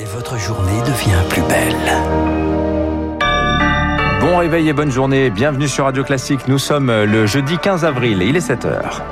Et votre journée devient plus belle. Bon réveil et bonne journée. Bienvenue sur Radio Classique. Nous sommes le jeudi 15 avril et il est 7h.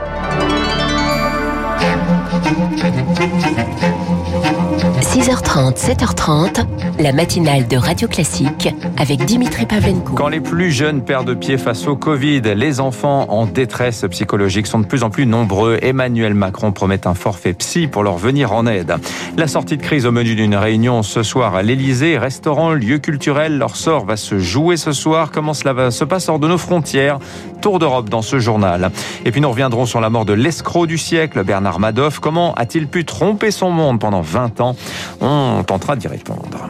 6h30, 7h30, la matinale de Radio Classique avec Dimitri Pavlenko. Quand les plus jeunes perdent pied face au Covid, les enfants en détresse psychologique sont de plus en plus nombreux. Emmanuel Macron promet un forfait psy pour leur venir en aide. La sortie de crise au menu d'une réunion ce soir à l'Elysée, restaurant, lieu culturel, leur sort va se jouer ce soir. Comment cela va se passer hors de nos frontières? Tour d'Europe dans ce journal. Et puis nous reviendrons sur la mort de l'escroc du siècle, Bernard Madoff. Comment a-t-il pu tromper son monde pendant 20 ans? On tentera d'y répondre.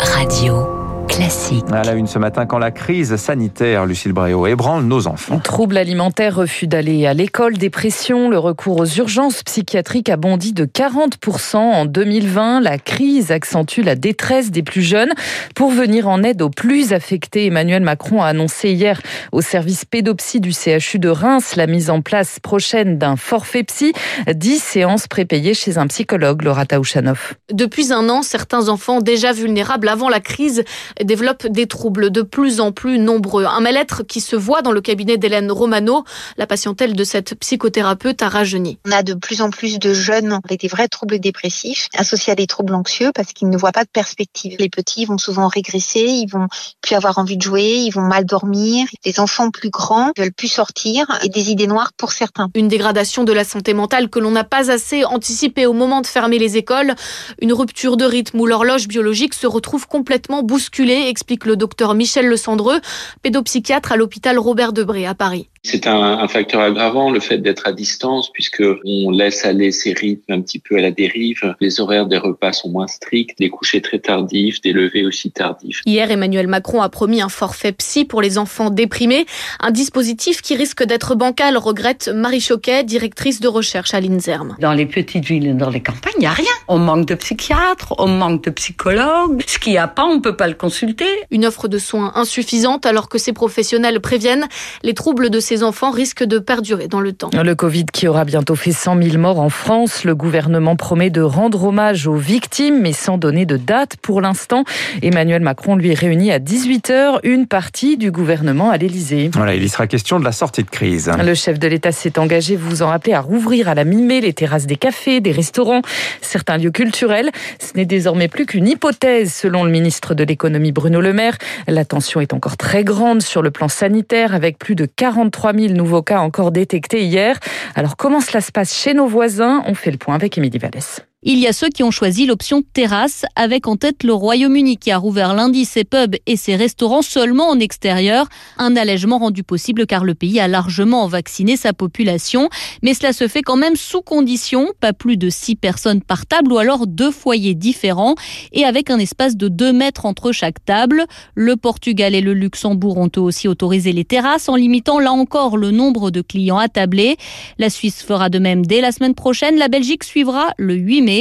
Radio classique. À la une ce matin, quand la crise sanitaire, Lucille Bréau, ébranle nos enfants. Troubles alimentaires, refus d'aller à l'école, dépression, le recours aux urgences psychiatriques a bondi de 40% en 2020. La crise accentue la détresse des plus jeunes. Pour venir en aide aux plus affectés, Emmanuel Macron a annoncé hier au service pédopsie du CHU de Reims la mise en place prochaine d'un forfait psy, 10 séances prépayées chez un psychologue, Laura Taouchanoff. Depuis un an, certains enfants déjà vulnérables avant la crise développe des troubles de plus en plus nombreux. Un mal-être qui se voit dans le cabinet d'Hélène Romano, la patientèle de cette psychothérapeute a rajeuni. On a de plus en plus de jeunes avec des vrais troubles dépressifs associés à des troubles anxieux parce qu'ils ne voient pas de perspective. Les petits vont souvent régresser, ils vont plus avoir envie de jouer, ils vont mal dormir. Les enfants plus grands veulent plus sortir et des idées noires pour certains. Une dégradation de la santé mentale que l'on n'a pas assez anticipée au moment de fermer les écoles. Une rupture de rythme où l'horloge biologique se retrouve complètement bousculée explique le docteur Michel Le Cendreux, pédopsychiatre à l'hôpital Robert Debré à Paris. C'est un, un, facteur aggravant, le fait d'être à distance, puisque on laisse aller ses rythmes un petit peu à la dérive. Les horaires des repas sont moins stricts, des couchers très tardifs, des levées aussi tardifs. Hier, Emmanuel Macron a promis un forfait psy pour les enfants déprimés, un dispositif qui risque d'être bancal, regrette Marie Choquet, directrice de recherche à l'INSERM. Dans les petites villes et dans les campagnes, il n'y a rien. On manque de psychiatres, on manque de psychologues. Ce qu'il n'y a pas, on peut pas le consulter. Une offre de soins insuffisante alors que ces professionnels préviennent les troubles de ces enfants risquent de perdurer dans le temps. Le Covid qui aura bientôt fait 100 000 morts en France. Le gouvernement promet de rendre hommage aux victimes, mais sans donner de date pour l'instant. Emmanuel Macron lui réunit à 18h une partie du gouvernement à l'Elysée. Voilà, il y sera question de la sortie de crise. Le chef de l'État s'est engagé, vous vous en rappelez, à rouvrir à la mi-mai les terrasses des cafés, des restaurants, certains lieux culturels. Ce n'est désormais plus qu'une hypothèse, selon le ministre de l'économie Bruno Le Maire. La tension est encore très grande sur le plan sanitaire, avec plus de 43 3000 nouveaux cas encore détectés hier. Alors comment cela se passe chez nos voisins? On fait le point avec Émilie Vallès. Il y a ceux qui ont choisi l'option terrasse, avec en tête le Royaume-Uni qui a rouvert lundi ses pubs et ses restaurants seulement en extérieur. Un allègement rendu possible car le pays a largement vacciné sa population. Mais cela se fait quand même sous condition, pas plus de 6 personnes par table ou alors deux foyers différents et avec un espace de 2 mètres entre chaque table. Le Portugal et le Luxembourg ont eux aussi autorisé les terrasses en limitant là encore le nombre de clients attablés. La Suisse fera de même dès la semaine prochaine. La Belgique suivra le 8 mai.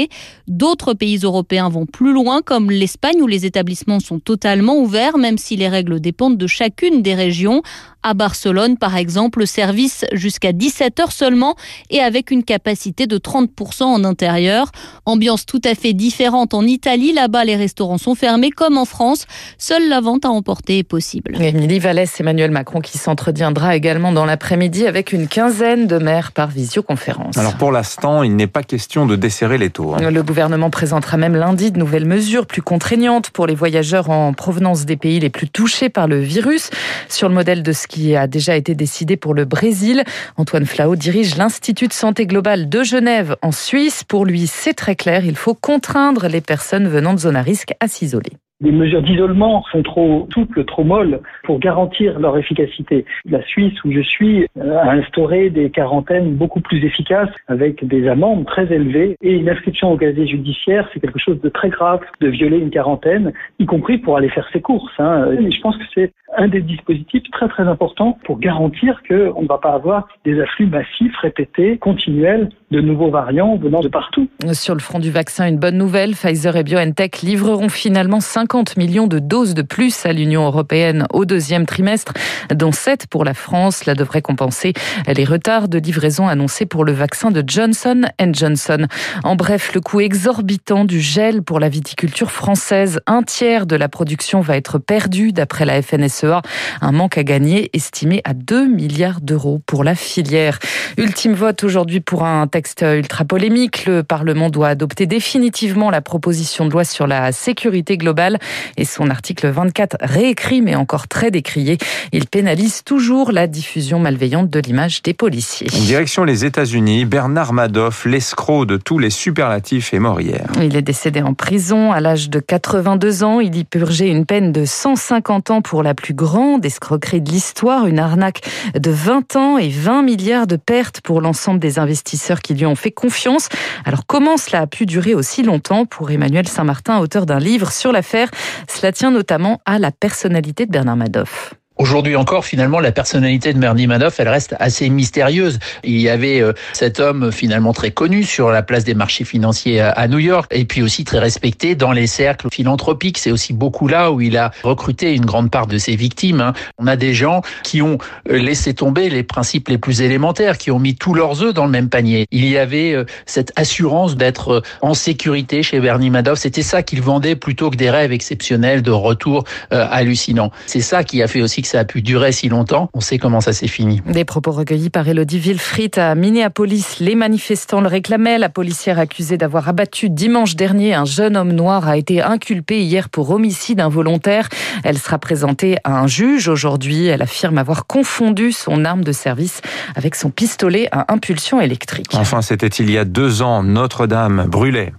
D'autres pays européens vont plus loin, comme l'Espagne, où les établissements sont totalement ouverts, même si les règles dépendent de chacune des régions. À Barcelone, par exemple, le service jusqu'à 17 heures seulement et avec une capacité de 30% en intérieur. Ambiance tout à fait différente en Italie. Là-bas, les restaurants sont fermés comme en France. Seule la vente à emporter est possible. Émilie Vallès, Emmanuel Macron qui s'entretiendra également dans l'après-midi avec une quinzaine de maires par visioconférence. Alors pour l'instant, il n'est pas question de desserrer les taux. Hein. Le gouvernement présentera même lundi de nouvelles mesures plus contraignantes pour les voyageurs en provenance des pays les plus touchés par le virus, sur le modèle de ce qui a déjà été décidé pour le Brésil. Antoine Flao dirige l'Institut de santé globale de Genève en Suisse. Pour lui, c'est très clair, il faut contraindre les personnes venant de zones à risque à s'isoler. Les mesures d'isolement sont trop souples, trop molles pour garantir leur efficacité. La Suisse, où je suis, euh, a instauré des quarantaines beaucoup plus efficaces avec des amendes très élevées et une inscription au casier judiciaire, c'est quelque chose de très grave de violer une quarantaine, y compris pour aller faire ses courses. Hein. Et je pense que c'est un des dispositifs très très importants pour garantir qu'on ne va pas avoir des afflux massifs, répétés, continuels de nouveaux variants venant de partout. Sur le front du vaccin, une bonne nouvelle, Pfizer et BioNTech livreront finalement 5 50 millions de doses de plus à l'Union européenne au deuxième trimestre, dont 7 pour la France. Cela devrait compenser les retards de livraison annoncés pour le vaccin de Johnson Johnson. En bref, le coût exorbitant du gel pour la viticulture française. Un tiers de la production va être perdu d'après la FNSEA. Un manque à gagner estimé à 2 milliards d'euros pour la filière. Ultime vote aujourd'hui pour un texte ultra polémique. Le Parlement doit adopter définitivement la proposition de loi sur la sécurité globale et son article 24 réécrit mais encore très décrié. Il pénalise toujours la diffusion malveillante de l'image des policiers. Direction les États-Unis, Bernard Madoff, l'escroc de tous les superlatifs, est mort hier. Il est décédé en prison à l'âge de 82 ans. Il y purgeait une peine de 150 ans pour la plus grande escroquerie de l'histoire, une arnaque de 20 ans et 20 milliards de pertes pour l'ensemble des investisseurs qui lui ont fait confiance. Alors comment cela a pu durer aussi longtemps pour Emmanuel Saint-Martin, auteur d'un livre sur l'affaire? Cela tient notamment à la personnalité de Bernard Madoff. Aujourd'hui encore, finalement, la personnalité de Bernie Madoff, elle reste assez mystérieuse. Il y avait euh, cet homme finalement très connu sur la place des marchés financiers à New York, et puis aussi très respecté dans les cercles philanthropiques. C'est aussi beaucoup là où il a recruté une grande part de ses victimes. Hein. On a des gens qui ont euh, laissé tomber les principes les plus élémentaires, qui ont mis tous leurs œufs dans le même panier. Il y avait euh, cette assurance d'être en sécurité chez Bernie Madoff. C'était ça qu'il vendait plutôt que des rêves exceptionnels de retour hallucinants. C'est ça qui a fait aussi que ça a pu durer si longtemps. On sait comment ça s'est fini. Des propos recueillis par Elodie Wilfried à Minneapolis. Les manifestants le réclamaient. La policière accusée d'avoir abattu dimanche dernier un jeune homme noir a été inculpée hier pour homicide involontaire. Elle sera présentée à un juge aujourd'hui. Elle affirme avoir confondu son arme de service avec son pistolet à impulsion électrique. Enfin, c'était il y a deux ans. Notre-Dame brûlait.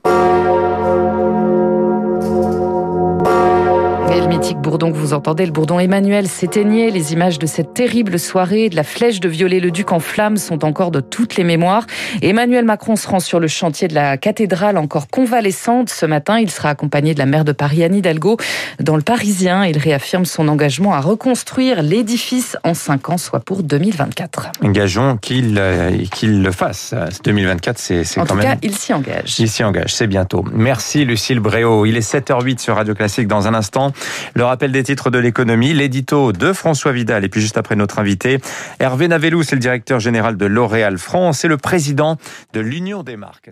Le mythique bourdon que vous entendez, le bourdon Emmanuel, s'éteignait. Les images de cette terrible soirée, de la flèche de Viollet-le-Duc en flammes sont encore de toutes les mémoires. Emmanuel Macron se rend sur le chantier de la cathédrale encore convalescente. Ce matin, il sera accompagné de la maire de Paris, Anne Hidalgo. Dans le Parisien, il réaffirme son engagement à reconstruire l'édifice en 5 ans, soit pour 2024. Engageons qu'il euh, le fasse. 2024, c'est quand tout même... cas, il s'y engage. Il s'y engage, c'est bientôt. Merci Lucille Bréau. Il est 7h08 sur Radio Classique dans un instant. Le rappel des titres de l'économie, l'édito de François Vidal et puis juste après notre invité, Hervé Navellou, c'est le directeur général de L'Oréal France et le président de l'Union des marques.